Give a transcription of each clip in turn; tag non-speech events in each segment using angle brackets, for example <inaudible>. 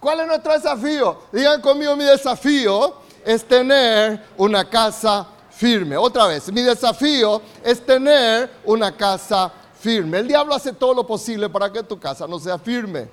¿Cuál es nuestro desafío? Digan conmigo, mi desafío es tener una casa firme. Otra vez, mi desafío es tener una casa firme. El diablo hace todo lo posible para que tu casa no sea firme.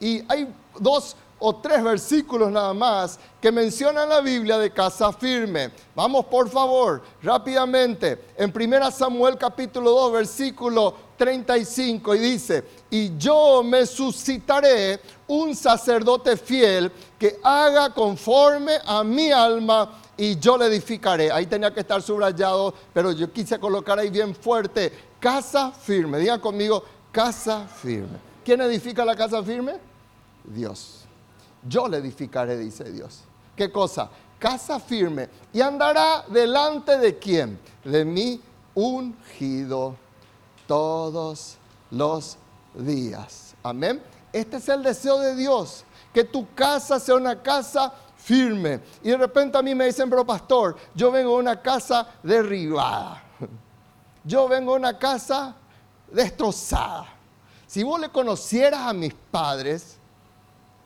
Y hay dos o tres versículos nada más que mencionan la Biblia de casa firme. Vamos por favor, rápidamente, en 1 Samuel capítulo 2, versículo 35, y dice, y yo me suscitaré un sacerdote fiel que haga conforme a mi alma y yo le edificaré. Ahí tenía que estar subrayado, pero yo quise colocar ahí bien fuerte, casa firme. Digan conmigo, casa firme. ¿Quién edifica la casa firme? Dios yo le edificaré, dice Dios. ¿Qué cosa? Casa firme. Y andará delante de quién? De mí ungido todos los días. Amén. Este es el deseo de Dios, que tu casa sea una casa firme. Y de repente a mí me dicen, pero pastor, yo vengo de una casa derribada. Yo vengo de una casa destrozada. Si vos le conocieras a mis padres,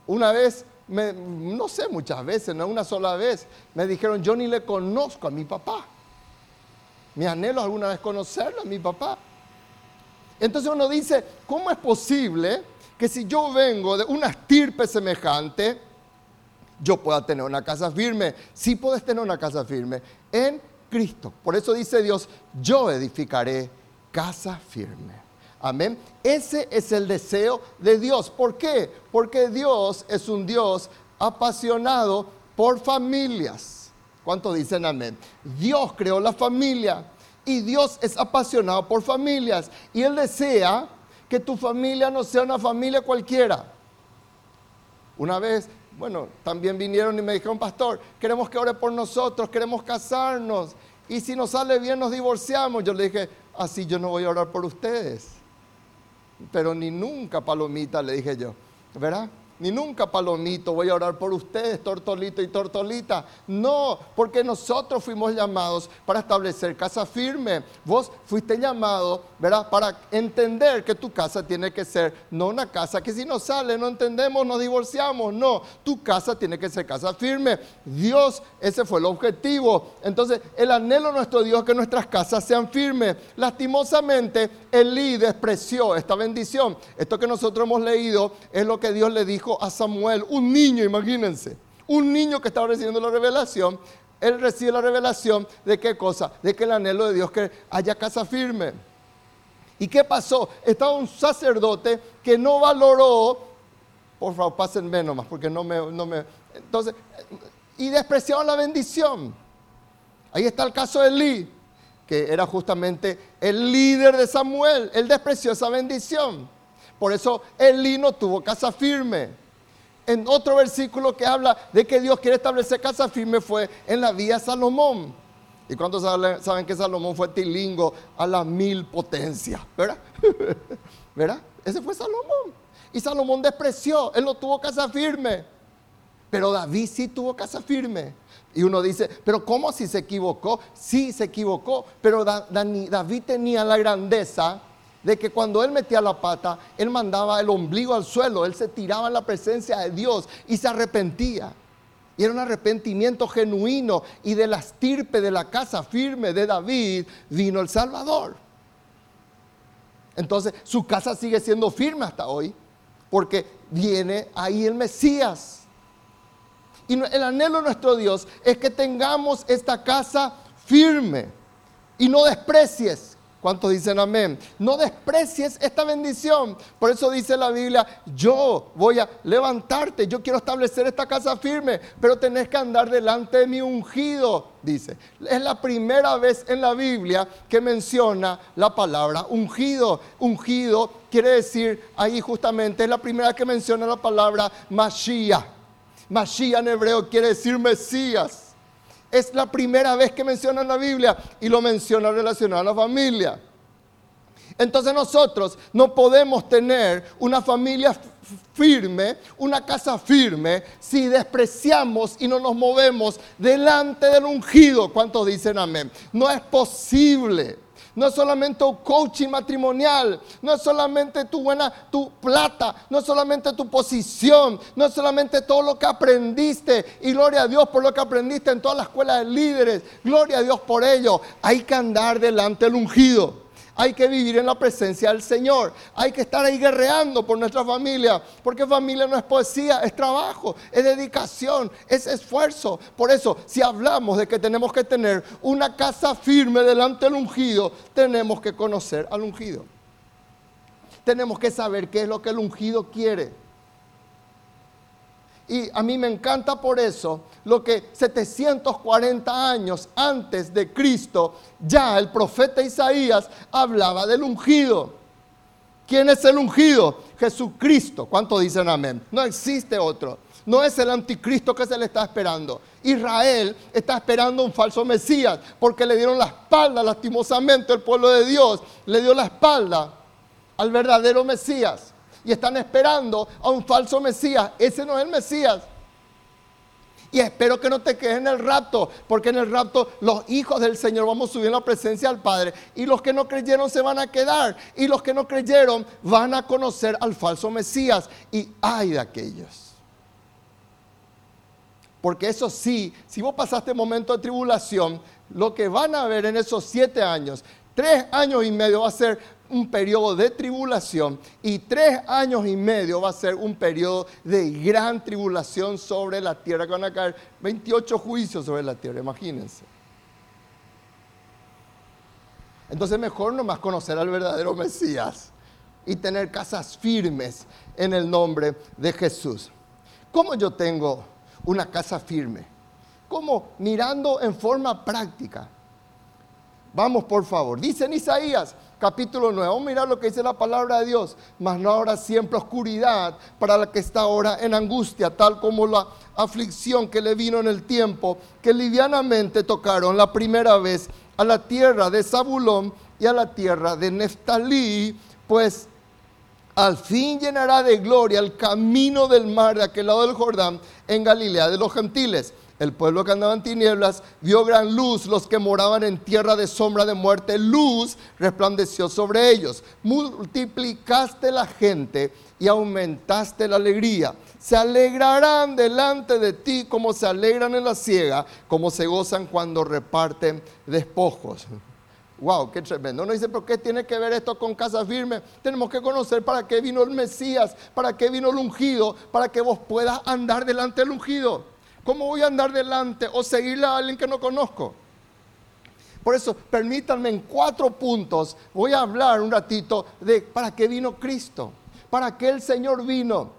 una vez, no sé, muchas veces, no una sola vez, me dijeron, yo ni le conozco a mi papá. Mi anhelo alguna vez conocerlo a mi papá. Entonces uno dice, ¿cómo es posible que si yo vengo de una estirpe semejante, yo pueda tener una casa firme? Sí puedes tener una casa firme en Cristo. Por eso dice Dios, yo edificaré casa firme. Amén. Ese es el deseo de Dios. ¿Por qué? Porque Dios es un Dios apasionado por familias. ¿Cuántos dicen amén? Dios creó la familia y Dios es apasionado por familias. Y Él desea que tu familia no sea una familia cualquiera. Una vez, bueno, también vinieron y me dijeron, pastor, queremos que ore por nosotros, queremos casarnos. Y si nos sale bien nos divorciamos. Yo le dije, así yo no voy a orar por ustedes pero ni nunca palomita, le dije yo, ¿verdad? Ni nunca palomito, voy a orar por ustedes, tortolito y tortolita. No, porque nosotros fuimos llamados para establecer casa firme. Vos fuiste llamado, ¿verdad? Para entender que tu casa tiene que ser no una casa que si no sale, no entendemos, nos divorciamos. No, tu casa tiene que ser casa firme. Dios, ese fue el objetivo. Entonces, el anhelo de nuestro Dios es que nuestras casas sean firmes. Lastimosamente, Elí despreció esta bendición. Esto que nosotros hemos leído es lo que Dios le dijo a Samuel, un niño, imagínense, un niño que estaba recibiendo la revelación, él recibe la revelación de qué cosa, de que el anhelo de Dios que haya casa firme. ¿Y qué pasó? Estaba un sacerdote que no valoró, por favor, pásenme nomás, porque no me, no me, entonces, y despreciaron la bendición. Ahí está el caso de Eli, que era justamente el líder de Samuel. Él despreció esa bendición. Por eso Eli no tuvo casa firme en otro versículo que habla de que Dios quiere establecer casa firme fue en la vía Salomón. ¿Y cuántos saben que Salomón fue tilingo a la mil potencia? ¿Verdad? <laughs> ¿Verdad? Ese fue Salomón. Y Salomón despreció, él no tuvo casa firme. Pero David sí tuvo casa firme. Y uno dice, pero ¿cómo si se equivocó? Sí, se equivocó, pero David tenía la grandeza de que cuando él metía la pata, él mandaba el ombligo al suelo, él se tiraba en la presencia de Dios y se arrepentía. Y era un arrepentimiento genuino y de la estirpe de la casa firme de David vino el Salvador. Entonces su casa sigue siendo firme hasta hoy porque viene ahí el Mesías. Y el anhelo de nuestro Dios es que tengamos esta casa firme y no desprecies ¿Cuántos dicen amén? No desprecies esta bendición. Por eso dice la Biblia, yo voy a levantarte, yo quiero establecer esta casa firme, pero tenés que andar delante de mi ungido, dice. Es la primera vez en la Biblia que menciona la palabra ungido. Ungido quiere decir, ahí justamente es la primera que menciona la palabra Mashiach. Mashiach en hebreo quiere decir Mesías. Es la primera vez que menciona en la Biblia y lo menciona relacionado a la familia. Entonces nosotros no podemos tener una familia firme, una casa firme, si despreciamos y no nos movemos delante del ungido. ¿Cuántos dicen amén? No es posible. No es solamente un coaching matrimonial, no es solamente tu buena, tu plata, no es solamente tu posición, no es solamente todo lo que aprendiste. Y gloria a Dios por lo que aprendiste en toda la escuela de líderes. Gloria a Dios por ello. Hay que andar delante del ungido. Hay que vivir en la presencia del Señor. Hay que estar ahí guerreando por nuestra familia. Porque familia no es poesía, es trabajo, es dedicación, es esfuerzo. Por eso, si hablamos de que tenemos que tener una casa firme delante del ungido, tenemos que conocer al ungido. Tenemos que saber qué es lo que el ungido quiere. Y a mí me encanta por eso lo que 740 años antes de Cristo, ya el profeta Isaías hablaba del ungido. ¿Quién es el ungido? Jesucristo. ¿Cuánto dicen amén? No existe otro. No es el anticristo que se le está esperando. Israel está esperando un falso Mesías porque le dieron la espalda lastimosamente el pueblo de Dios. Le dio la espalda al verdadero Mesías y están esperando a un falso Mesías. Ese no es el Mesías. Y espero que no te quedes en el rapto, porque en el rapto los hijos del Señor vamos a subir en la presencia del Padre. Y los que no creyeron se van a quedar. Y los que no creyeron van a conocer al falso Mesías. Y ay de aquellos. Porque eso sí, si vos pasaste momento de tribulación, lo que van a ver en esos siete años, tres años y medio va a ser un periodo de tribulación y tres años y medio va a ser un periodo de gran tribulación sobre la tierra, que van a caer 28 juicios sobre la tierra, imagínense. Entonces mejor nomás conocer al verdadero Mesías y tener casas firmes en el nombre de Jesús. ¿Cómo yo tengo una casa firme? ¿Cómo? Mirando en forma práctica. Vamos por favor. Dice en Isaías capítulo 9. Vamos a mirar lo que dice la palabra de Dios. Mas no habrá siempre oscuridad para la que está ahora en angustia, tal como la aflicción que le vino en el tiempo, que livianamente tocaron la primera vez a la tierra de Zabulón y a la tierra de Neftalí, pues al fin llenará de gloria el camino del mar de aquel lado del Jordán en Galilea de los gentiles el pueblo que andaba en tinieblas vio gran luz, los que moraban en tierra de sombra de muerte, luz resplandeció sobre ellos. Multiplicaste la gente y aumentaste la alegría. Se alegrarán delante de ti como se alegran en la ciega, como se gozan cuando reparten despojos. Wow, qué tremendo. Uno dice, pero ¿qué tiene que ver esto con casa firme? Tenemos que conocer para qué vino el Mesías, para qué vino el ungido, para que vos puedas andar delante del ungido. ¿Cómo voy a andar delante o seguirle a alguien que no conozco? Por eso, permítanme en cuatro puntos, voy a hablar un ratito de para qué vino Cristo, para qué el Señor vino.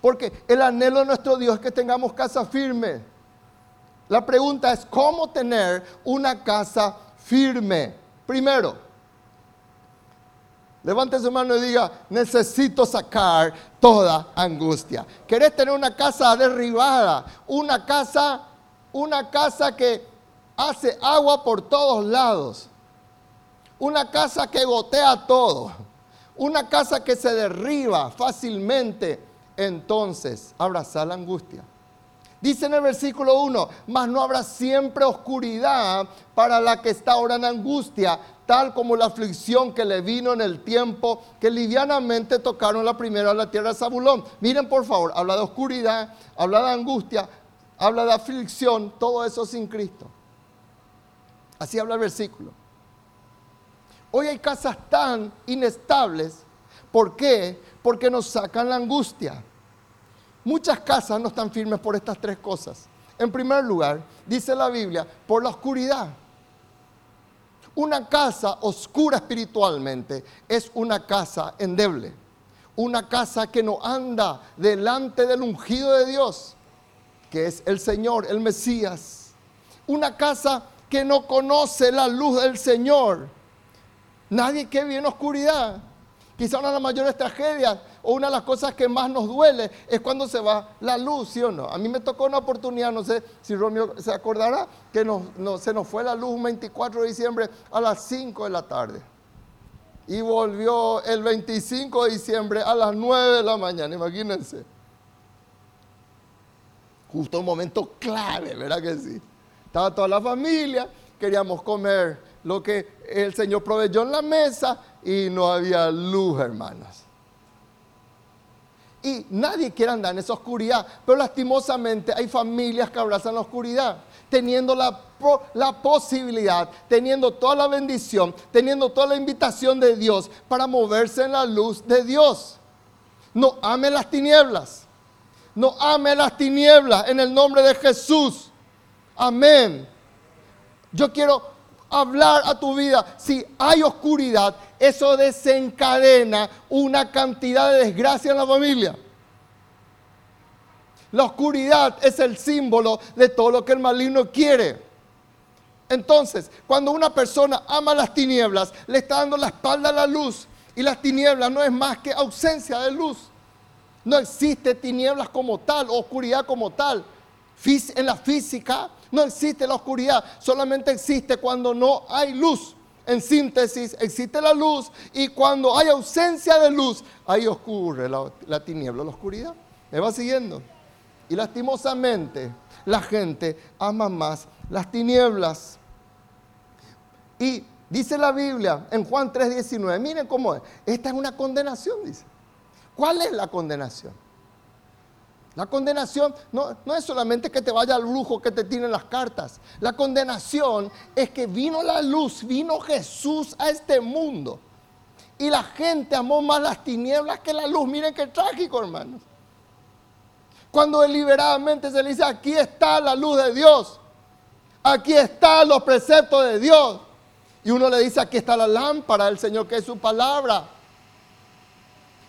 Porque el anhelo de nuestro Dios es que tengamos casa firme. La pregunta es, ¿cómo tener una casa firme? Primero, Levante su mano y diga, necesito sacar toda angustia. ¿Querés tener una casa derribada? Una casa, una casa que hace agua por todos lados. Una casa que gotea todo. Una casa que se derriba fácilmente. Entonces, abraza la angustia. Dice en el versículo 1, mas no habrá siempre oscuridad para la que está ahora en angustia, tal como la aflicción que le vino en el tiempo que livianamente tocaron la primera la tierra de Zabulón. Miren por favor, habla de oscuridad, habla de angustia, habla de aflicción, todo eso sin Cristo. Así habla el versículo. Hoy hay casas tan inestables. ¿Por qué? Porque nos sacan la angustia. Muchas casas no están firmes por estas tres cosas. En primer lugar, dice la Biblia, por la oscuridad. Una casa oscura espiritualmente es una casa endeble. Una casa que no anda delante del ungido de Dios, que es el Señor, el Mesías. Una casa que no conoce la luz del Señor. Nadie que vive en oscuridad. Quizá una de las mayores tragedias o una de las cosas que más nos duele es cuando se va la luz, ¿sí o no? A mí me tocó una oportunidad, no sé si Romeo se acordará, que se nos fue la luz un 24 de diciembre a las 5 de la tarde. Y volvió el 25 de diciembre a las 9 de la mañana, imagínense. Justo un momento clave, ¿verdad que sí? Estaba toda la familia, queríamos comer lo que el Señor proveyó en la mesa y no había luz, hermanos. Y nadie quiere andar en esa oscuridad, pero lastimosamente hay familias que abrazan la oscuridad, teniendo la, la posibilidad, teniendo toda la bendición, teniendo toda la invitación de Dios para moverse en la luz de Dios. No ame las tinieblas. No ame las tinieblas en el nombre de Jesús. Amén. Yo quiero hablar a tu vida. Si hay oscuridad, eso desencadena una cantidad de desgracia en la familia. La oscuridad es el símbolo de todo lo que el maligno quiere. Entonces, cuando una persona ama las tinieblas, le está dando la espalda a la luz. Y las tinieblas no es más que ausencia de luz. No existe tinieblas como tal, oscuridad como tal. En la física no existe la oscuridad, solamente existe cuando no hay luz. En síntesis, existe la luz y cuando hay ausencia de luz, ahí ocurre la, la tiniebla, la oscuridad. ¿Me va siguiendo? Y lastimosamente la gente ama más las tinieblas. Y dice la Biblia en Juan 3:19, miren cómo es. Esta es una condenación, dice. ¿Cuál es la condenación? La condenación no, no, es solamente que te vaya al brujo que te tienen las cartas. La condenación es que vino la luz, vino Jesús a este mundo. Y la gente amó más las tinieblas que la luz. Miren qué trágico, hermanos. Cuando deliberadamente se le dice, aquí está la luz de Dios, aquí están los preceptos de Dios. Y uno le dice, aquí está la lámpara del Señor, que es su palabra.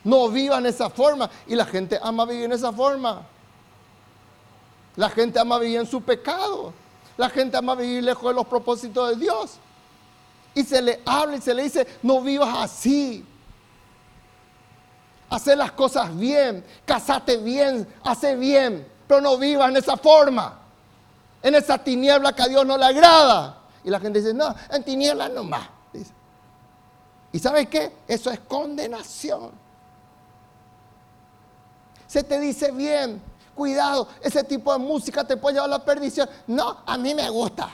No vivan esa forma. Y la gente ama vivir en esa forma. La gente ama vivir en su pecado. La gente ama vivir lejos de los propósitos de Dios. Y se le habla y se le dice, no vivas así hacer las cosas bien, casate bien, hace bien, pero no vivas en esa forma, en esa tiniebla que a Dios no le agrada. Y la gente dice, no, en tinieblas nomás. Dice. ¿Y sabes qué? Eso es condenación. Se te dice bien, cuidado, ese tipo de música te puede llevar a la perdición. No, a mí me gusta.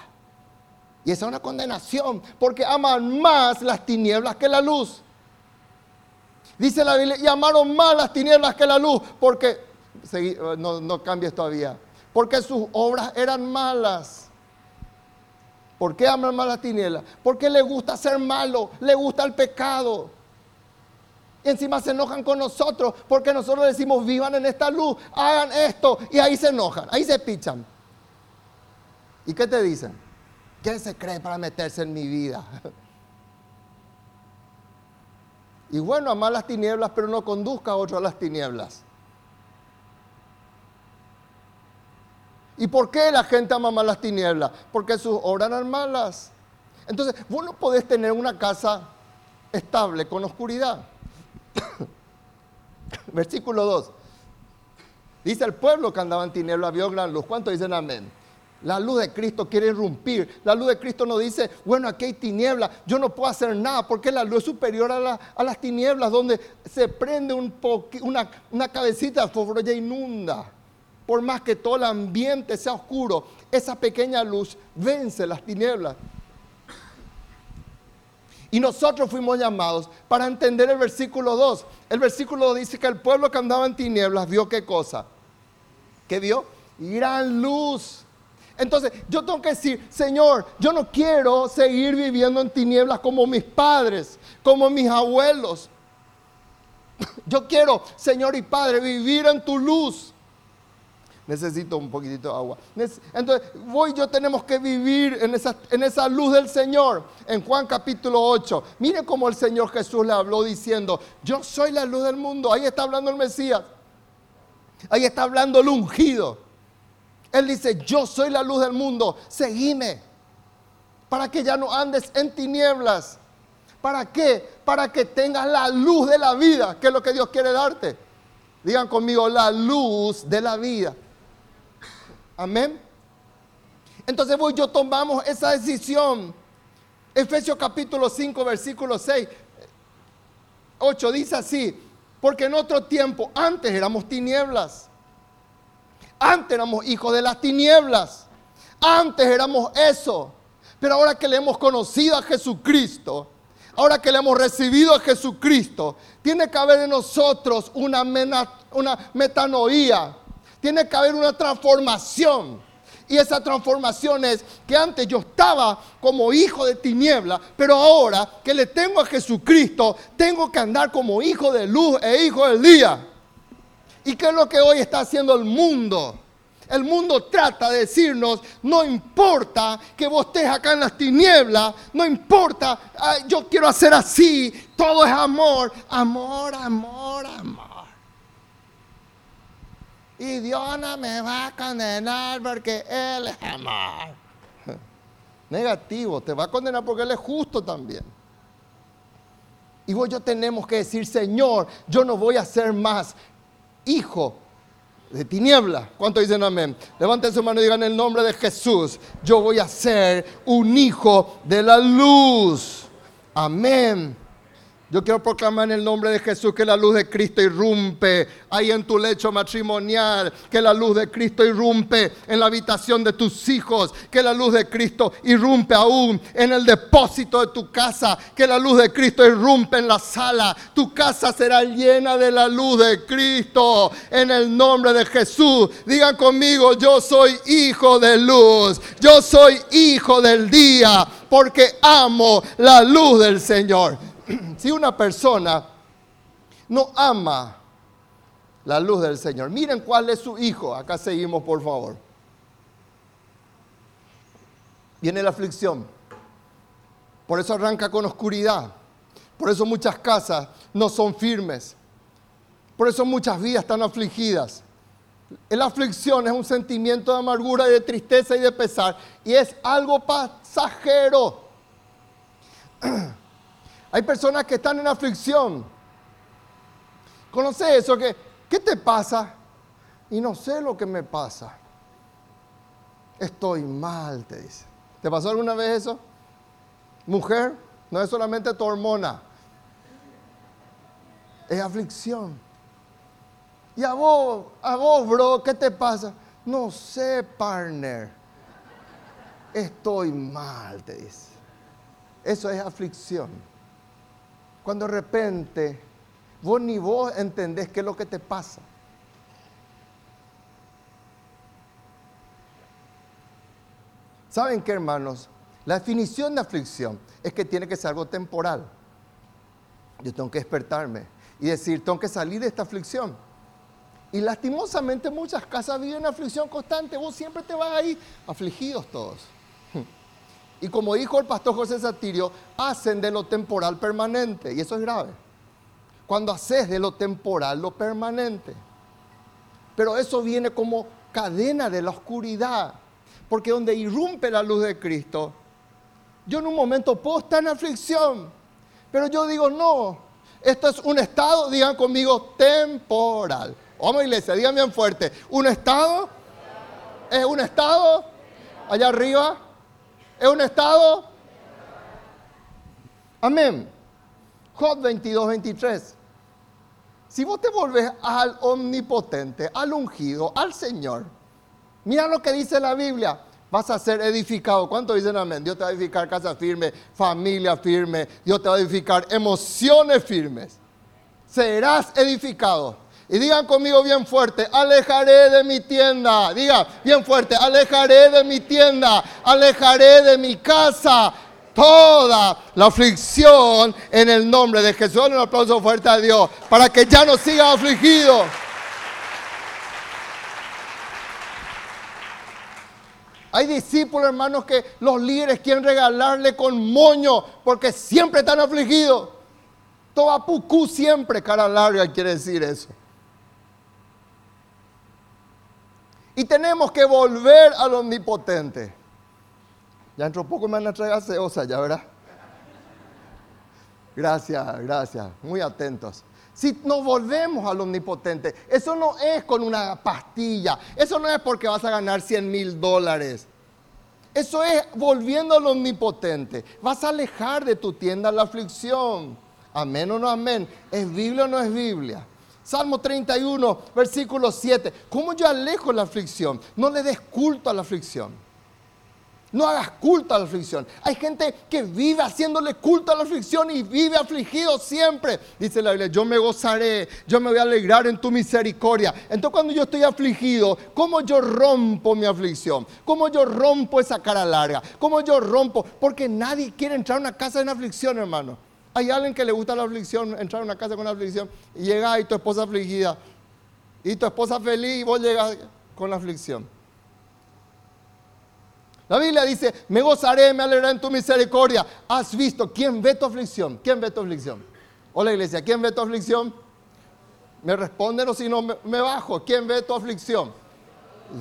Y esa es una condenación, porque aman más las tinieblas que la luz. Dice la Biblia, y amaron más las tinieblas que la luz, porque, no, no cambies todavía, porque sus obras eran malas. ¿Por qué aman más las tinieblas? Porque le gusta ser malo, le gusta el pecado. Y encima se enojan con nosotros porque nosotros decimos vivan en esta luz, hagan esto y ahí se enojan, ahí se pichan. ¿Y qué te dicen? ¿Qué se cree para meterse en mi vida? <laughs> Y bueno, amar las tinieblas, pero no conduzca a otro a las tinieblas. ¿Y por qué la gente ama más las tinieblas? Porque sus obras eran malas. Entonces, vos no podés tener una casa estable con oscuridad. <coughs> Versículo 2. Dice el pueblo que andaba en tinieblas vio gran luz. ¿Cuántos dicen amén? La luz de Cristo quiere irrumpir. La luz de Cristo no dice, bueno, aquí hay tinieblas, yo no puedo hacer nada, porque la luz es superior a, las tinieblas, donde se prende un una, una cabecita de fósforo ya inunda. Por más que todo el ambiente sea oscuro, esa pequeña luz vence las tinieblas. Y nosotros fuimos llamados para entender el versículo 2. El versículo 2 dice que el pueblo que andaba en tinieblas vio qué cosa. ¿Qué vio? Gran luz. Entonces yo tengo que decir, Señor, yo no quiero seguir viviendo en tinieblas como mis padres, como mis abuelos. <laughs> Yo quiero, Señor y Padre, vivir en tu luz. Necesito un poquitito de agua. Entonces, voy y yo tenemos que vivir en esa, en esa luz del Señor. En Juan capítulo 8. Mire cómo el Señor Jesús le habló diciendo, yo soy la luz del mundo. Ahí está hablando el Mesías. Ahí está hablando el ungido. Él dice, yo soy la luz del mundo, seguime. Para que ya no andes en tinieblas. ¿Para qué? Para que tengas la luz de la vida, que es lo que Dios quiere darte. Digan conmigo, la luz de la vida. Amén. Entonces vos y yo tomamos esa decisión. Efesios capítulo 5, versículo 6, 8 dice así, porque en otro tiempo, antes éramos tinieblas antes éramos hijos de las tinieblas. Antes éramos eso. Pero ahora que le hemos conocido a Jesucristo, ahora que le hemos recibido a Jesucristo, tiene que haber en nosotros una, una metanoía, tiene que haber una transformación. Y esa transformación es que antes yo estaba como hijo de tiniebla, pero ahora que le tengo a Jesucristo, tengo que andar como hijo de luz e hijo del día. ¿Y qué es lo que hoy está haciendo el mundo? El mundo trata de decirnos, no importa que vos estés acá en las tinieblas, no importa, yo quiero hacer así, todo es amor, amor, amor, amor. Y Dios no me va a condenar porque Él es amor. <laughs> Negativo, te va a condenar porque Él es justo también. Y vos yo tenemos que decir, Señor, yo no voy a ser más hijo de tiniebla. ¿Cuánto dicen amén? Levanten su mano y digan el nombre de Jesús. Yo voy a ser un hijo de la luz. Amén. Yo quiero proclamar en el nombre de Jesús que la luz de Cristo irrumpe ahí en tu lecho matrimonial, que la luz de Cristo irrumpe en la habitación de tus hijos, que la luz de Cristo irrumpe aún en el depósito de tu casa, que la luz de Cristo irrumpe en la sala. Tu casa será llena de la luz de Cristo en el nombre de Jesús. Digan conmigo, yo soy hijo de luz, yo soy hijo del día, porque amo la luz del Señor. <clears throat> si una persona no ama la luz del Señor, miren cuál es su hijo. Acá seguimos, por favor. Viene la aflicción. Por eso arranca con oscuridad. Por eso muchas casas no son firmes. Por eso muchas vidas están afligidas. La aflicción es un sentimiento de amargura de tristeza y de pesar. Y es algo pasajero. <clears throat> Hay personas que están en aflicción. ¿Conoces eso? Que, ¿Qué te pasa? Y no sé lo que me pasa. Estoy mal, te dice. ¿Te pasó alguna vez eso? Mujer, no es solamente tu hormona. Es aflicción. Y a vos, a vos, bro, ¿qué te pasa? No sé, partner. Estoy mal, te dice. Eso es aflicción. Cuando de repente vos ni vos entendés qué es lo que te pasa. ¿Saben qué, hermanos? La definición de aflicción es que tiene que ser algo temporal. Yo tengo que despertarme y decir, tengo que salir de esta aflicción. Y lastimosamente muchas casas viven aflicción constante. Vos siempre te vas ahí afligidos todos. Y como dijo el pastor José Satirio, hacen de lo temporal permanente. Y eso es grave. Cuando haces de lo temporal lo permanente. Pero eso viene como cadena de la oscuridad. Porque donde irrumpe la luz de Cristo, yo en un momento puedo estar en aflicción. Pero yo digo, no, esto es un estado, digan conmigo, temporal. Vamos iglesia, digan bien fuerte. ¿Un estado? ¿Es un estado? Allá arriba. ¿Es un estado? Amén. Job 22, 23. Si vos te volvés al omnipotente, al ungido, al Señor, mira lo que dice la Biblia. Vas a ser edificado. ¿Cuánto dicen amén? Dios te va a edificar casa firme, familia firme. Dios te va a edificar emociones firmes. Serás edificado. Y digan conmigo bien fuerte, alejaré de mi tienda. Diga bien fuerte, alejaré de mi tienda, alejaré de mi casa toda la aflicción en el nombre de Jesús. Un aplauso fuerte a Dios para que ya no siga afligido. Hay discípulos, hermanos, que los líderes quieren regalarle con moño porque siempre están afligidos. Toda pucú siempre, cara larga quiere decir eso. Y tenemos que volver al omnipotente. Ya entró poco me van a traer ya verá. Gracias, gracias. Muy atentos. Si nos volvemos al omnipotente, eso no es con una pastilla, eso no es porque vas a ganar 100 mil dólares. Eso es volviendo al omnipotente. Vas a alejar de tu tienda la aflicción. Amén o no amén. ¿Es Biblia o no es Biblia? Salmo 31, versículo 7. ¿Cómo yo alejo la aflicción? No le des culto a la aflicción. No hagas culto a la aflicción. Hay gente que vive haciéndole culto a la aflicción y vive afligido siempre. Dice la Biblia, yo me gozaré, yo me voy a alegrar en tu misericordia. Entonces cuando yo estoy afligido, ¿cómo yo rompo mi aflicción? ¿Cómo yo rompo esa cara larga? ¿Cómo yo rompo? Porque nadie quiere entrar a una casa en aflicción, hermano. Hay alguien que le gusta la aflicción, entrar a una casa con aflicción y llega y tu esposa afligida y tu esposa feliz y vos llegas con la aflicción. La Biblia dice, me gozaré, me alegraré en tu misericordia. ¿Has visto quién ve tu aflicción? ¿Quién ve tu aflicción? Hola iglesia, ¿quién ve tu aflicción? Me responden o si no me, bajo. ¿Quién ve tu aflicción?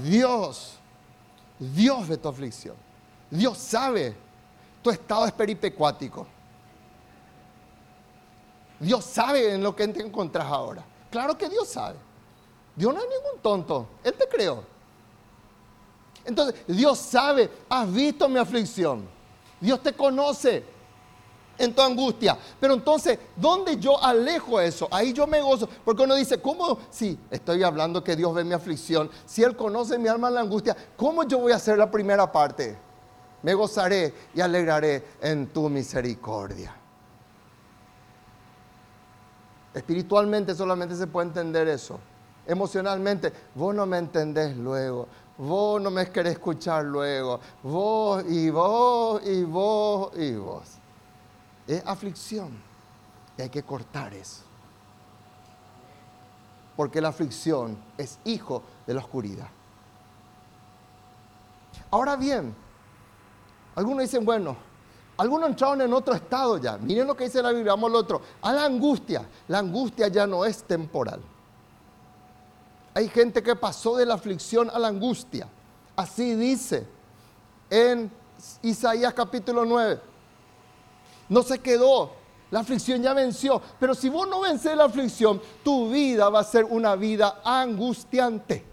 Dios. Dios ve tu aflicción. Dios sabe tu estado es peripecuático. Dios sabe en lo que te encontrás ahora. Claro que Dios sabe. Dios no es ningún tonto. Él te creó. Entonces, Dios sabe, has visto mi aflicción. Dios te conoce en tu angustia. Pero entonces, ¿dónde yo alejo eso? Ahí yo me gozo. Porque uno dice, ¿cómo? Si estoy hablando que Dios ve mi aflicción. Si Él conoce mi alma en la angustia, ¿cómo yo voy a hacer la primera parte? Me gozaré y alegraré en tu misericordia. Espiritualmente solamente se puede entender eso. Emocionalmente, vos no me entendés luego. Vos no me querés escuchar luego. Vos y vos y vos y vos. Es aflicción. Y hay que cortar eso. Porque la aflicción es hijo de la oscuridad. Ahora bien, algunos dicen, bueno, algunos entraron en otro estado ya. Miren lo que dice la Biblia, vamos al otro. A la angustia. La angustia ya no es temporal. Hay gente que pasó de la aflicción a la angustia. Así dice en Isaías capítulo 9. No se quedó, la aflicción ya venció. Pero si vos no vences la aflicción, tu vida va a ser una vida angustiante.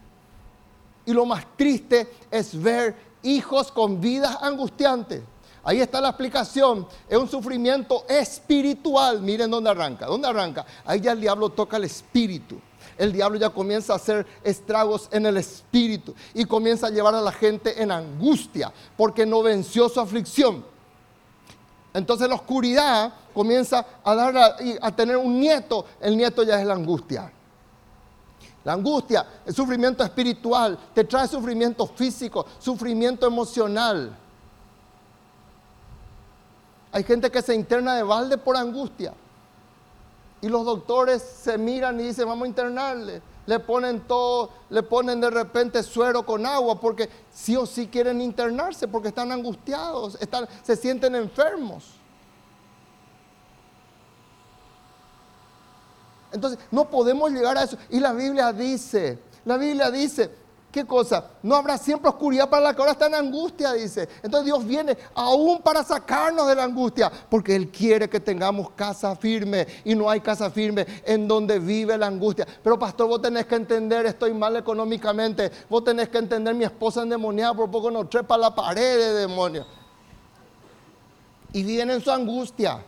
Y lo más triste es ver hijos con vidas angustiantes. Ahí está la explicación. Es un sufrimiento espiritual. Miren dónde arranca. ¿Dónde arranca? Ahí ya el diablo toca el espíritu el diablo ya comienza a hacer estragos en el espíritu y comienza a llevar a la gente en angustia porque no venció su aflicción. Entonces la oscuridad comienza a, dar a, tener un nieto, el nieto ya es la angustia. La angustia, el sufrimiento espiritual, te trae sufrimiento físico, sufrimiento emocional. Hay gente que se interna de balde por angustia. Y los doctores se miran y dicen, vamos a internarle. Le ponen todo, le ponen de repente suero con agua porque sí o sí quieren internarse porque están angustiados, están, se sienten enfermos. Entonces, no podemos llegar a eso. Y la Biblia dice, la Biblia dice, ¿Qué cosa? No habrá siempre oscuridad para la que ahora está en angustia, dice. Entonces Dios viene aún para sacarnos de la angustia, porque Él quiere que tengamos casa firme y no hay casa firme en donde vive la angustia. Pero pastor, vos tenés que entender, estoy mal económicamente, vos tenés que entender, mi esposa endemoniada, por poco no trepa la pared de demonio. Y viene en su angustia.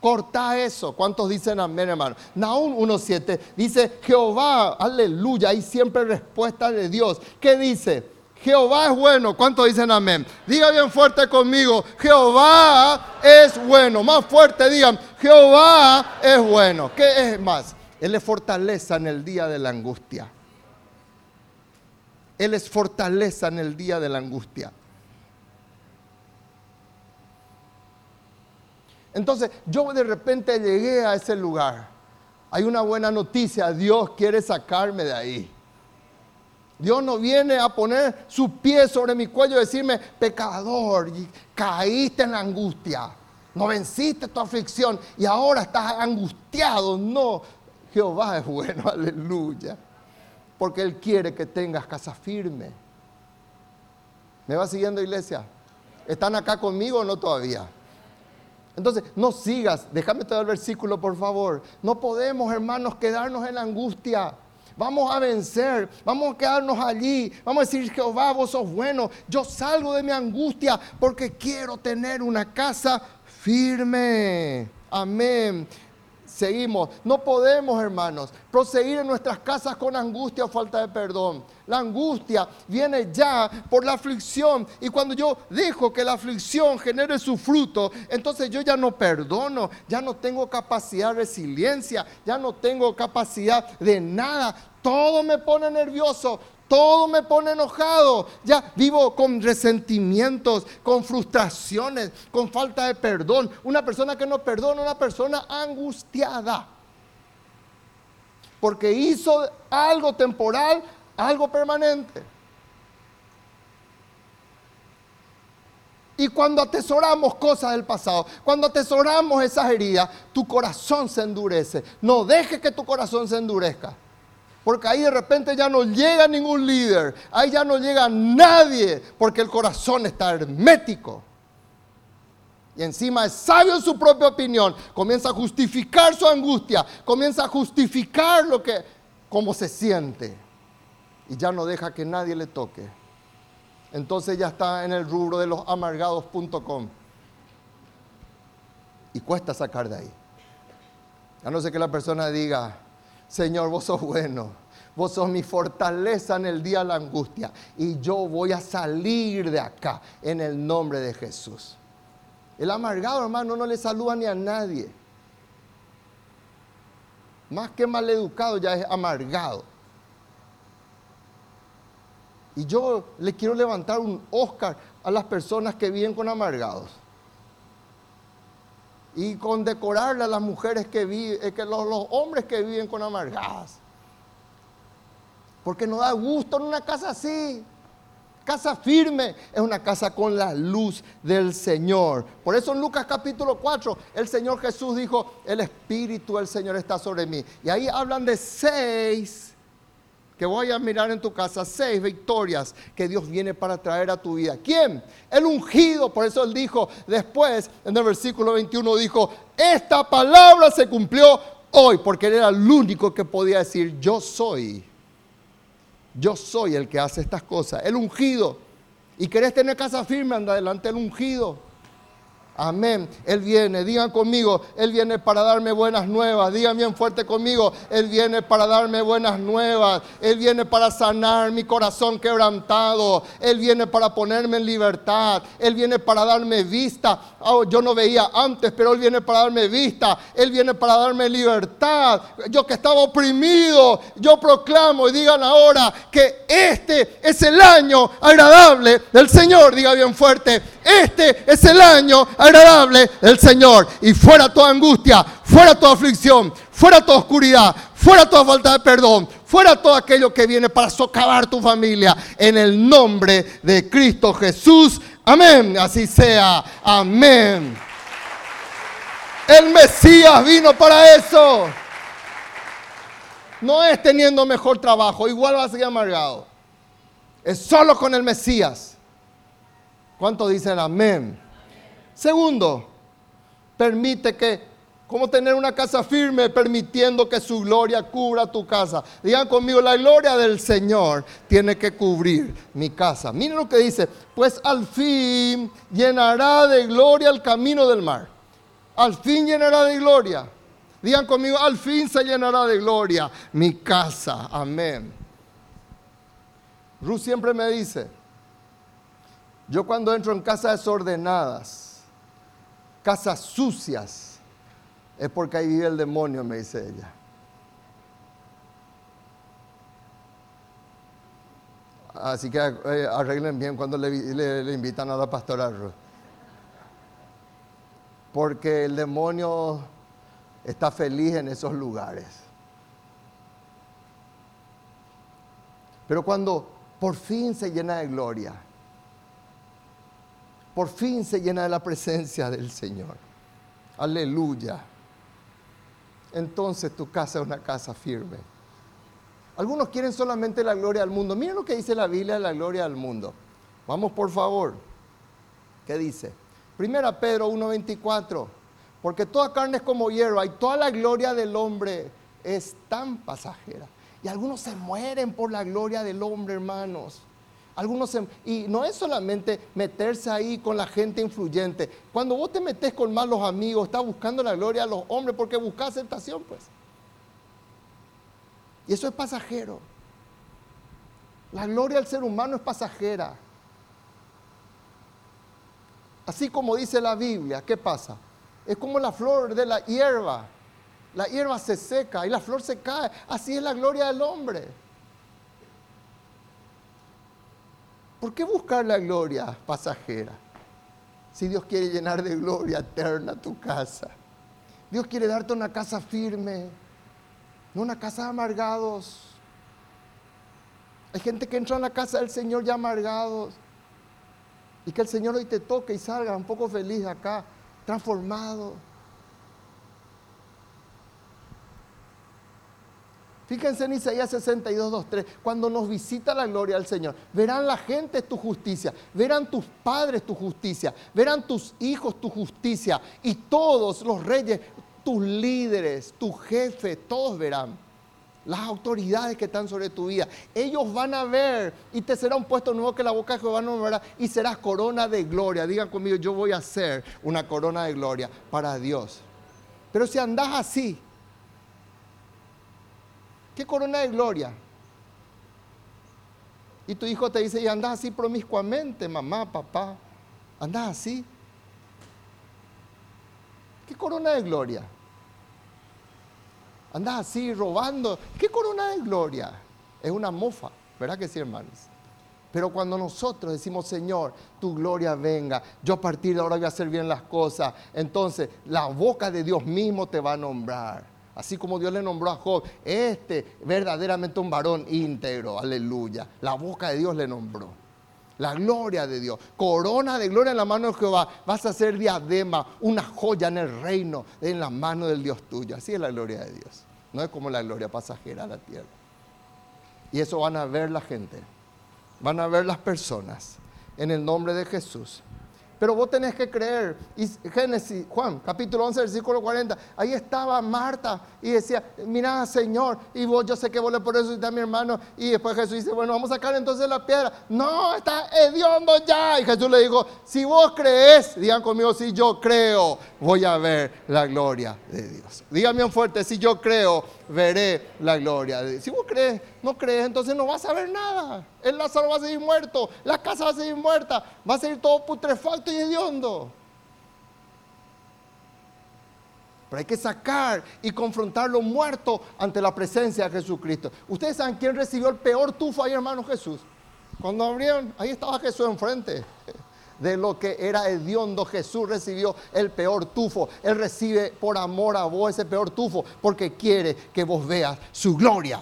Corta eso. ¿Cuántos dicen amén, hermano? Naúm 1.7 dice, Jehová, aleluya, hay siempre respuesta de Dios. ¿Qué dice? Jehová es bueno. ¿Cuántos dicen amén? Diga bien fuerte conmigo, Jehová es bueno. Más fuerte digan, Jehová es bueno. ¿Qué es más? Él es fortaleza en el día de la angustia. Él es fortaleza en el día de la angustia. Entonces yo de repente llegué a ese lugar. Hay una buena noticia, Dios quiere sacarme de ahí. Dios no viene a poner su pie sobre mi cuello y decirme, pecador, caíste en la angustia, no venciste tu aflicción y ahora estás angustiado. No, Jehová es bueno, <laughs> aleluya. Porque Él quiere que tengas casa firme. ¿Me va siguiendo iglesia? ¿Están acá conmigo o no todavía? Entonces, no sigas. Déjame todo el versículo, por favor. No podemos, hermanos, quedarnos en la angustia. Vamos a vencer, vamos a quedarnos allí, vamos a decir, Jehová, vos sos bueno, yo salgo de mi angustia porque quiero tener una casa firme. Amén. Seguimos. No podemos, hermanos, proseguir en nuestras casas con angustia o falta de perdón. La angustia viene ya por la aflicción. Y cuando yo dejo que la aflicción genere su fruto, entonces yo ya no perdono, ya no tengo capacidad de resiliencia, ya no tengo capacidad de nada. Todo me pone nervioso, todo me pone enojado. Ya vivo con resentimientos, con frustraciones, con falta de perdón. Una persona que no perdona, una persona angustiada. Porque hizo algo temporal, algo permanente. Y cuando atesoramos cosas del pasado, cuando atesoramos esas heridas, tu corazón se endurece. No dejes que tu corazón se endurezca. Porque ahí de repente ya no llega ningún líder, ahí ya no llega nadie, porque el corazón está hermético. Y encima es sabio en su propia opinión, comienza a justificar su angustia, comienza a justificar lo que, cómo se siente. Y ya no deja que nadie le toque. Entonces ya está en el rubro de los amargados.com. Y cuesta sacar de ahí. A no ser que la persona diga, Señor, vos sos bueno. Vos sos mi fortaleza en el día de la angustia. Y yo voy a salir de acá en el nombre de Jesús. El amargado, hermano, no le saluda ni a nadie. Más que maleducado, ya es amargado. Y yo le quiero levantar un Oscar a las personas que viven con amargados y condecorarle a las mujeres que viven, eh, que los, hombres que viven con amargadas. Porque no da gusto en una casa así. Casa firme es una casa con la luz del Señor. Por eso en Lucas capítulo 4 el Señor Jesús dijo, el Espíritu del Señor está sobre mí. Y ahí hablan de seis que voy a mirar en tu casa seis victorias que Dios viene para traer a tu vida. ¿Quién? El ungido. Por eso él dijo después, en el versículo 21, dijo, esta palabra se cumplió hoy, porque él era el único que podía decir, yo soy. Yo soy el que hace estas cosas. El ungido. Y querés tener casa firme, anda adelante el ungido. Amén. Él viene, digan conmigo, Él viene para darme buenas nuevas. Digan bien fuerte conmigo, Él viene para darme buenas nuevas. Él viene para sanar mi corazón quebrantado. Él viene para ponerme en libertad. Él viene para darme vista. Oh, yo no veía antes, pero Él viene para darme vista. Él viene para darme libertad. Yo que estaba oprimido, yo proclamo y digan ahora que este es el año agradable del Señor. Diga bien fuerte, este es el año agradable agradable el Señor. Y fuera toda angustia, fuera toda aflicción, fuera toda oscuridad, fuera toda falta de perdón, fuera todo aquello que viene para socavar tu familia. En el nombre de Cristo Jesús. Amén. Así sea. Amén. El Mesías vino para eso. No es teniendo mejor trabajo, igual va a seguir amargado. Es solo con el Mesías. ¿Cuántos dicen amén? Segundo, permite que, como tener una casa firme, permitiendo que su gloria cubra tu casa. Digan conmigo, la gloria del Señor tiene que cubrir mi casa. Miren lo que dice, pues al fin llenará de gloria el camino del mar. Al fin llenará de gloria. Digan conmigo, al fin se llenará de gloria mi casa. Amén. Ruth siempre me dice, yo cuando entro en casas desordenadas, casas sucias, es porque ahí vive el demonio, me dice ella. Así que eh, arreglen bien cuando le, invitan a la pastora Porque el demonio está feliz en esos lugares. Pero cuando por fin se llena de gloria, por fin se llena de la presencia del Señor. Aleluya. Entonces tu casa es una casa firme. Algunos quieren solamente la gloria al mundo. Miren lo que dice la Biblia de la gloria al mundo. Vamos por favor. ¿Qué dice? Primera Pedro 1.24. Porque toda carne es como hierba y toda la gloria del hombre es tan pasajera. Y algunos se mueren por la gloria del hombre, hermanos. Algunos y no es solamente meterse ahí con la gente influyente. Cuando vos te metes con malos amigos, estás buscando la gloria a los hombres porque buscas aceptación, pues. Y eso es pasajero. La gloria del ser humano es pasajera. Así como dice la Biblia, ¿qué pasa? Es como la flor de la hierba. La hierba se seca y la flor se cae. Así es la gloria del hombre. ¿Por qué buscar la gloria pasajera? Si Dios quiere llenar de gloria eterna tu casa. Dios quiere darte una casa firme, no una casa de amargados. Hay gente que entra en la casa del Señor ya amargados. Y que el Señor hoy te toque y salga un poco feliz acá, transformado. Fíjense en Isaías 62, 2, 3. Cuando nos visita la gloria del Señor, verán la gente tu justicia, verán tus padres tu justicia, verán tus hijos tu justicia y todos los reyes, tus líderes, tu jefe, todos verán. Las autoridades que están sobre tu vida, ellos van a ver y te será un puesto nuevo que la boca de Jehová no verá y serás corona de gloria. Digan conmigo, yo voy a ser una corona de gloria para Dios. Pero si andas así, ¿Qué corona de gloria? Y tu hijo te dice, y andas así promiscuamente, mamá, papá, andas así. ¿Qué corona de gloria? Andas así robando. ¿Qué corona de gloria? Es una mofa, ¿verdad que sí, hermanos? Pero cuando nosotros decimos, Señor, tu gloria venga, yo a partir de ahora voy a hacer bien las cosas, entonces la boca de Dios mismo te va a nombrar. Así como Dios le nombró a Job, este verdaderamente un varón íntegro, aleluya. La boca de Dios le nombró. La gloria de Dios. Corona de gloria en la mano de Jehová. Vas a ser diadema, una joya en el reino, en la mano del Dios tuyo. Así es la gloria de Dios. No es como la gloria pasajera de la tierra. Y eso van a ver la gente. Van a ver las personas. En el nombre de Jesús. Pero vos tenés que creer. Y Génesis, Juan, capítulo 11, versículo 40. Ahí estaba Marta y decía, mira Señor, y vos, yo sé que vos le por eso a mi hermano. Y después Jesús dice, bueno, vamos a sacar entonces la piedra. No, está hediondo ya. Y Jesús le dijo, si vos crees, digan conmigo, si yo creo, voy a ver la gloria de Dios. Díganme fuerte, si yo creo, veré la gloria de Dios. Si vos crees, no crees, entonces no vas a ver nada. El Lázaro va a seguir muerto, la casa va a seguir muerta, va a seguir todo putrefacto y hediondo. Pero hay que sacar y confrontar lo muerto ante la presencia de Jesucristo. Ustedes saben quién recibió el peor tufo ahí, hermano Jesús. Cuando abrieron, ahí estaba Jesús enfrente. De lo que era hediondo, Jesús recibió el peor tufo. Él recibe por amor a vos ese peor tufo, porque quiere que vos veas su gloria.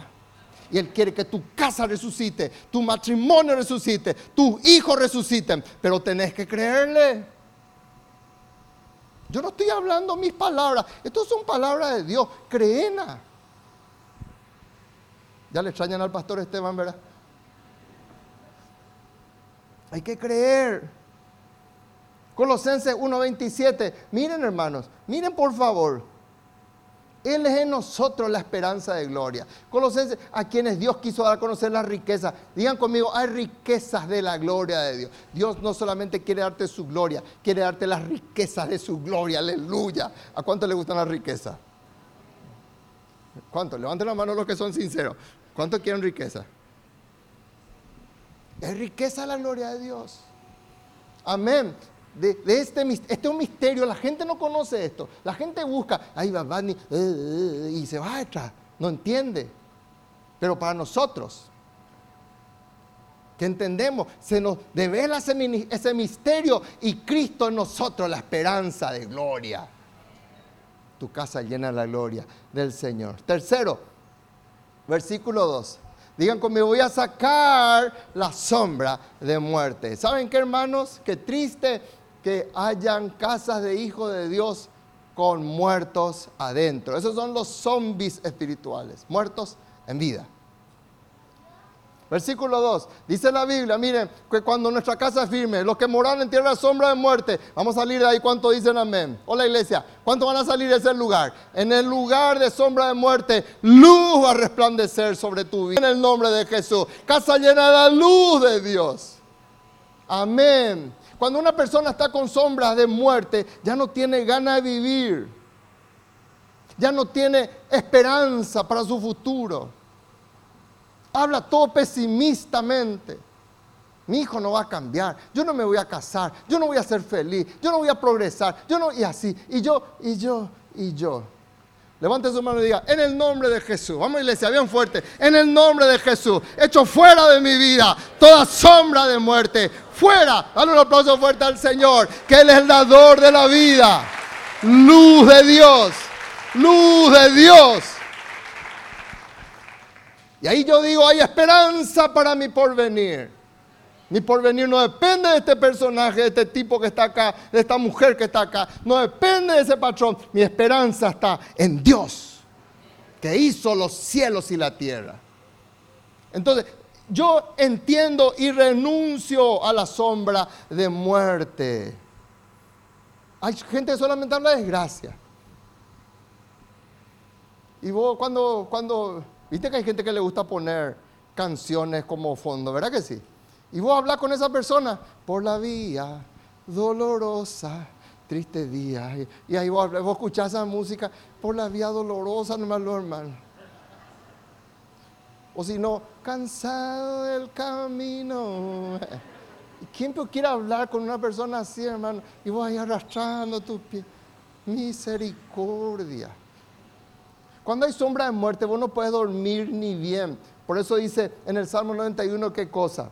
Y Él quiere que tu casa resucite, tu matrimonio resucite, tus hijos resuciten, pero tenés que creerle. Yo no estoy hablando mis palabras, estas son palabras de Dios, creena. Ya le extrañan al pastor Esteban, ¿verdad? Hay que creer. Colosenses 1:27, miren hermanos, miren por favor. Él es en nosotros la esperanza de gloria. Colosenses, a quienes Dios quiso dar a conocer la riqueza. Digan conmigo, hay riquezas de la gloria de Dios. Dios no solamente quiere darte su gloria, quiere darte las riquezas de su gloria. Aleluya. ¿A cuánto le gustan las riquezas? ¿Cuánto? Levanten la mano los que son sinceros. ¿Cuánto quieren riqueza? Es riqueza la gloria de Dios. Amén de, este, este es un misterio, la gente no conoce esto, la gente busca, ahí va eh, y se va atrás, no entiende. Pero para nosotros, que entendemos, se nos devela ese, ese misterio y Cristo en nosotros la esperanza de gloria. Tu casa llena la gloria del Señor. Tercero, versículo 2. Digan conmigo, voy a sacar la sombra de muerte. ¿Saben qué, hermanos? Qué triste que hayan casas de hijos de Dios con muertos adentro. Esos son los zombies espirituales, muertos en vida. Versículo 2. Dice la Biblia, miren, que cuando nuestra casa firme, los que moran en tierra sombra de muerte, vamos a salir de ahí, ¿cuánto dicen amén? Hola iglesia, ¿cuánto van a salir de ese lugar? En el lugar de sombra de muerte, luz va a resplandecer sobre tu vida. En el nombre de Jesús, casa llena de luz de Dios. Amén. Cuando una persona está con sombras de muerte, ya no tiene ganas de vivir. Ya no tiene esperanza para su futuro. Habla todo pesimistamente. Mi hijo no va a cambiar, yo no me voy a casar, yo no voy a ser feliz, yo no voy a progresar, yo no, y así, y yo, y yo, y yo. Levante su mano y diga, en el nombre de Jesús, vamos iglesia, bien fuerte, en el nombre de Jesús, echo fuera de mi vida toda sombra de muerte, fuera, dale un aplauso fuerte al Señor, que Él es el dador de la vida, luz de Dios, luz de Dios. Y ahí yo digo, hay esperanza para mi porvenir. Mi porvenir no depende de este personaje, de este tipo que está acá, de esta mujer que está acá. No depende de ese patrón. Mi esperanza está en Dios, que hizo los cielos y la tierra. Entonces, yo entiendo y renuncio a la sombra de muerte. Hay gente que solamente habla de desgracia. Y vos cuando, cuando Viste que hay gente que le gusta poner canciones como fondo, ¿verdad que sí? Y vos hablas con esa persona por la vía dolorosa, triste día. Y, ahí vos, vos escuchás esa música por la vía dolorosa, nomás lo hermano. O si no, cansado del camino. <laughs> ¿Quién quiere hablar con una persona así, hermano? Y vos ahí arrastrando tus pies. Misericordia. Cuando hay sombra de muerte, vos no puedes dormir ni bien. Por eso dice en el Salmo 91 qué cosa.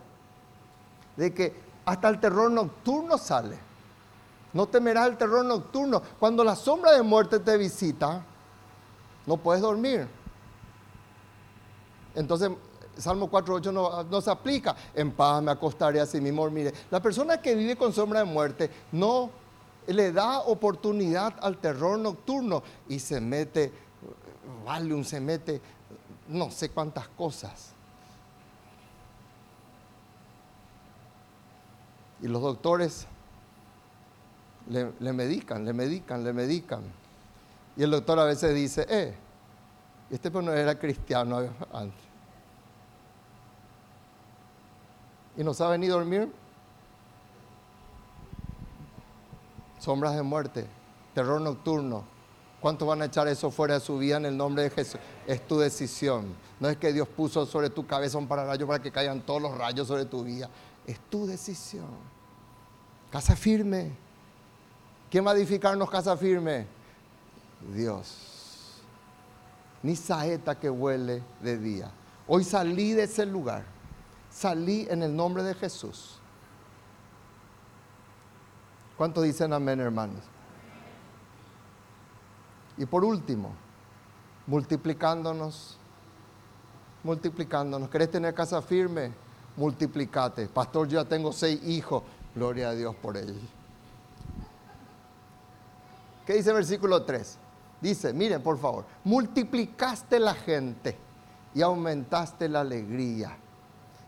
De que hasta el terror nocturno sale. No temerás el terror nocturno. Cuando la sombra de muerte te visita, no puedes dormir. Entonces, Salmo 4.8 no, no se aplica. En paz me acostaré así mismo Mire, La persona que vive con sombra de muerte no le da oportunidad al terror nocturno y se mete Valium se mete no sé cuántas cosas. Y los doctores le, medican, le medican, le medican. Y el doctor a veces dice, eh, este pues no era cristiano antes. Y no sabe ni dormir. Sombras de muerte, terror nocturno, ¿Cuántos van a echar eso fuera de su vida en el nombre de Jesús? Es tu decisión. No es que Dios puso sobre tu cabeza un pararrayo para que caigan todos los rayos sobre tu vida. Es tu decisión. Casa firme. ¿Quién va a edificarnos casa firme? Dios. Ni saeta que huele de día. Hoy salí de ese lugar. Salí en el nombre de Jesús. ¿Cuántos dicen amén, hermanos? Y por último, multiplicándonos, multiplicándonos. ¿Querés tener casa firme? Multiplicate. Pastor, yo ya tengo seis hijos. Gloria a Dios por ellos. ¿Qué dice el versículo 3? Dice, miren por favor, multiplicaste la gente y aumentaste la alegría.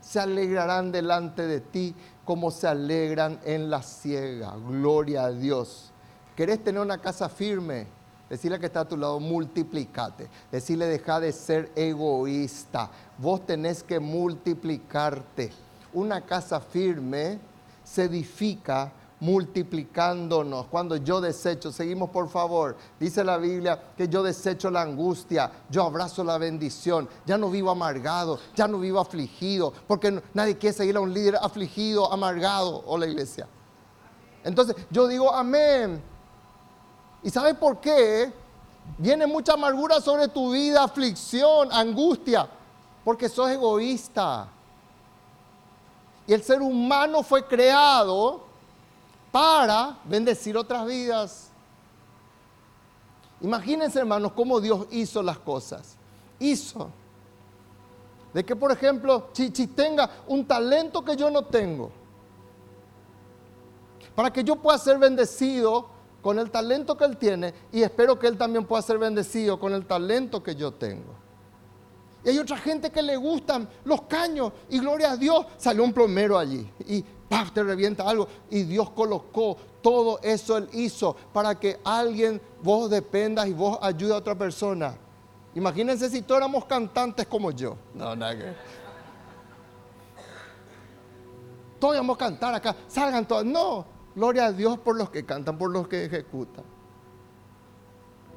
Se alegrarán delante de ti como se alegran en la ciega. Gloria a Dios. ¿Querés tener una casa firme? Decirle que está a tu lado, multiplicate. Decirle, deja de ser egoísta. Vos tenés que multiplicarte. Una casa firme se edifica multiplicándonos. Cuando yo desecho, seguimos por favor, dice la Biblia que yo desecho la angustia, yo abrazo la bendición, ya no vivo amargado, ya no vivo afligido, porque nadie quiere seguir a un líder afligido, amargado, o la iglesia. Entonces yo digo, amén, ¿Y sabes por qué? Viene mucha amargura sobre tu vida, aflicción, angustia, porque sos egoísta. Y el ser humano fue creado para bendecir otras vidas. Imagínense, hermanos, cómo Dios hizo las cosas. Hizo. De que, por ejemplo, Chichi tenga un talento que yo no tengo. Para que yo pueda ser bendecido con el talento que Él tiene y espero que Él también pueda ser bendecido con el talento que yo tengo. Y hay otra gente que le gustan los caños. Y gloria a Dios, salió un plomero allí. Y ¡paf! te revienta algo. Y Dios colocó todo eso, Él hizo para que alguien, vos dependas y vos ayude a otra persona. Imagínense si todos éramos cantantes como yo. No, nada que. Todos íbamos a cantar acá. Salgan todos. No, gloria a Dios por los que cantan, por los que ejecutan.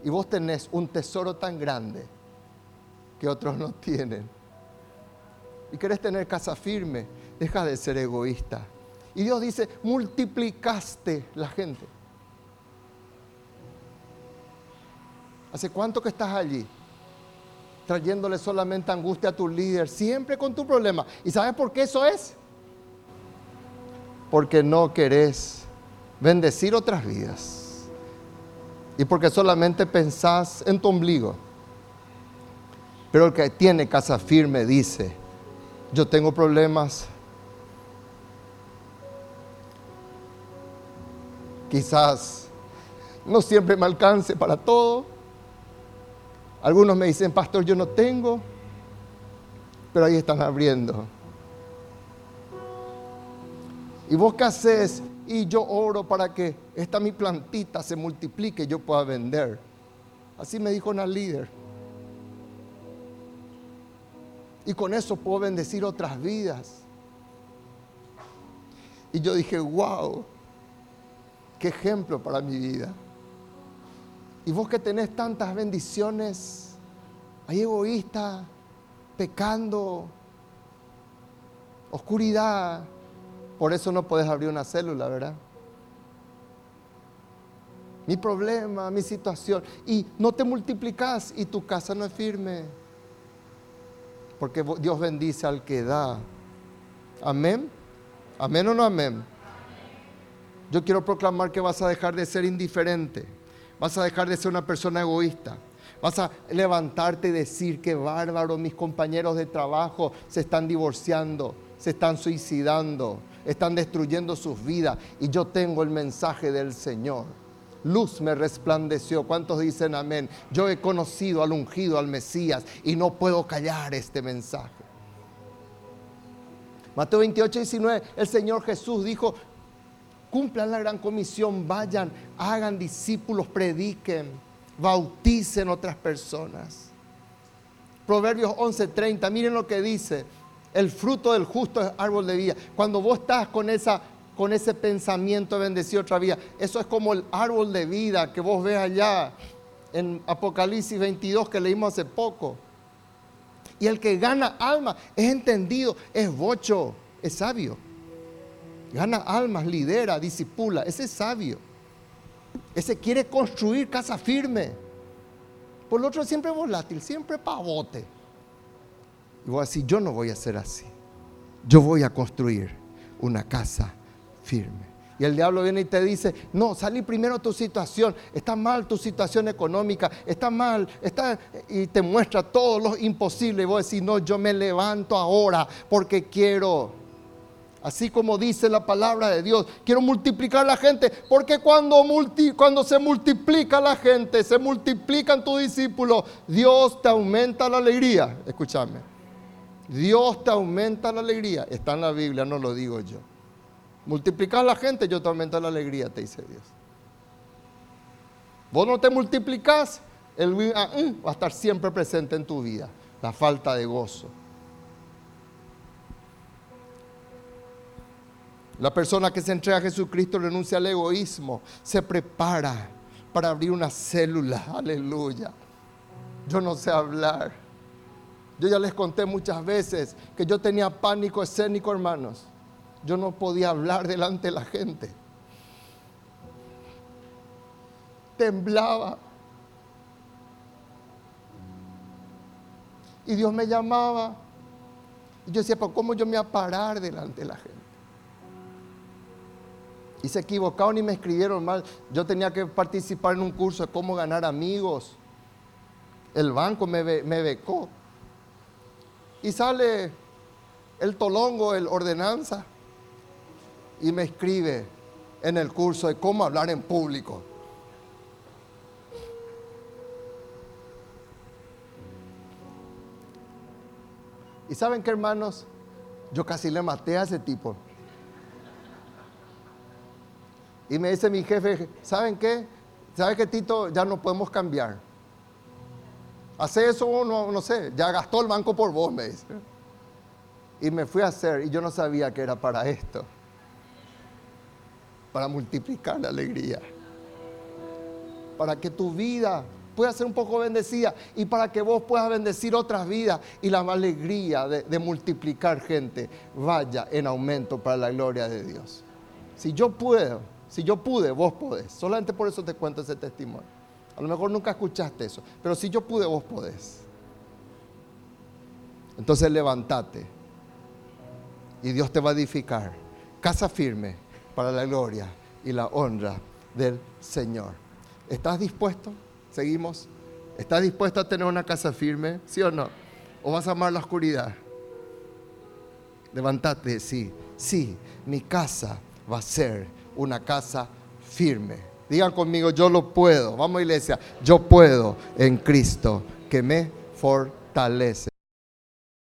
Y vos tenés un tesoro tan grande que otros no tienen. Y querés tener casa firme, deja de ser egoísta. Y Dios dice, multiplicaste la gente. ¿Hace cuánto que estás allí? Trayéndole solamente angustia a tu líder, siempre con tu problema. ¿Y sabes por qué eso es? Porque no querés bendecir otras vidas. Y porque solamente pensás en tu ombligo. Pero el que tiene casa firme dice, yo tengo problemas. Quizás no siempre me alcance para todo. Algunos me dicen, pastor, yo no tengo, pero ahí están abriendo. ¿Y vos qué haces? Y yo oro para que esta mi plantita se multiplique y yo pueda vender. Así me dijo una líder. Y con eso puedo bendecir otras vidas. Y yo dije, wow, qué ejemplo para mi vida. Y vos que tenés tantas bendiciones, hay egoísta, pecando, oscuridad. Por eso no puedes abrir una célula, ¿verdad? Mi problema, mi situación. Y no te multiplicas y tu casa no es firme. Porque Dios bendice al que da. Amén. Amén o no amén. Yo quiero proclamar que vas a dejar de ser indiferente. Vas a dejar de ser una persona egoísta. Vas a levantarte y decir que bárbaro, mis compañeros de trabajo se están divorciando, se están suicidando, están destruyendo sus vidas. Y yo tengo el mensaje del Señor luz me resplandeció. ¿Cuántos dicen amén? Yo he conocido al ungido, al Mesías, y no puedo callar este mensaje. Mateo 28, 19, el Señor Jesús dijo, cumplan la gran comisión, vayan, hagan discípulos, prediquen, bauticen otras personas. Proverbios 11:30, miren lo que dice, el fruto del justo es árbol de vida. Cuando vos estás con esa con ese pensamiento de bendecir otra vida. Eso es como el árbol de vida que vos ves allá en Apocalipsis 22 que leímos hace poco. Y el que gana alma es entendido, es bocho, es sabio. Gana almas, lidera, disipula, ese es sabio. Ese quiere construir casa firme. Por lo otro siempre volátil, siempre pavote. Y vos así, yo no voy a ser así. Yo voy a construir una casa firme. Y el diablo viene y te dice, no, salí primero tu situación, está mal tu situación económica, está mal, está, y te muestra todo lo imposible. Y vos decís, no, yo me levanto ahora porque quiero, así como dice la palabra de Dios, quiero multiplicar la gente, porque cuando, cuando se multiplica la gente, se multiplican tus discípulos, Dios te aumenta la alegría. Escúchame, Dios te aumenta la alegría. Está en la Biblia, no lo digo yo. Multiplicar la gente, yo te aumento la alegría, te dice Dios. Vos no te multiplicas, el ah, mm, va a estar siempre presente en tu vida. La falta de gozo. La persona que se entrega a Jesucristo renuncia al egoísmo, se prepara para abrir una célula. <laughs> Aleluya. Yo no sé hablar. Yo ya les conté muchas veces que yo tenía pánico escénico, hermanos yo no podía hablar delante de la gente. Temblaba. Y Dios me llamaba. Y yo decía, ¿pero cómo yo me voy a parar delante de la gente? Y se equivocaron y me escribieron mal. Yo tenía que participar en un curso de cómo ganar amigos. El banco me, me becó. Y sale el tolongo, el ordenanza y me escribe en el curso de cómo hablar en público. ¿Y saben qué, hermanos? Yo casi le maté a ese tipo. Y me dice mi jefe, ¿saben qué? ¿Saben qué, Tito? Ya no podemos cambiar. Hace eso, no, no sé, ya gastó el banco por vos, me dice. Y me fui a hacer, y yo no sabía que era para esto. Para multiplicar la alegría. Para que tu vida pueda ser un poco bendecida y para que vos puedas bendecir otras vidas y la alegría de, de multiplicar gente vaya en aumento para la gloria de Dios. Si yo puedo, si yo pude, vos podés. Solamente por eso te cuento ese testimonio. A lo mejor nunca escuchaste eso, pero si yo pude, vos podés. Entonces levántate y Dios te va a edificar. Casa firme para la gloria y la honra del Señor. ¿Estás dispuesto? Seguimos. ¿Estás dispuesto a tener una casa firme? ¿Sí o no? ¿O vas a amar la oscuridad? Levántate, sí, sí, mi casa va a ser una casa firme. Digan conmigo, yo lo puedo. Vamos iglesia, yo puedo en Cristo que me fortalece.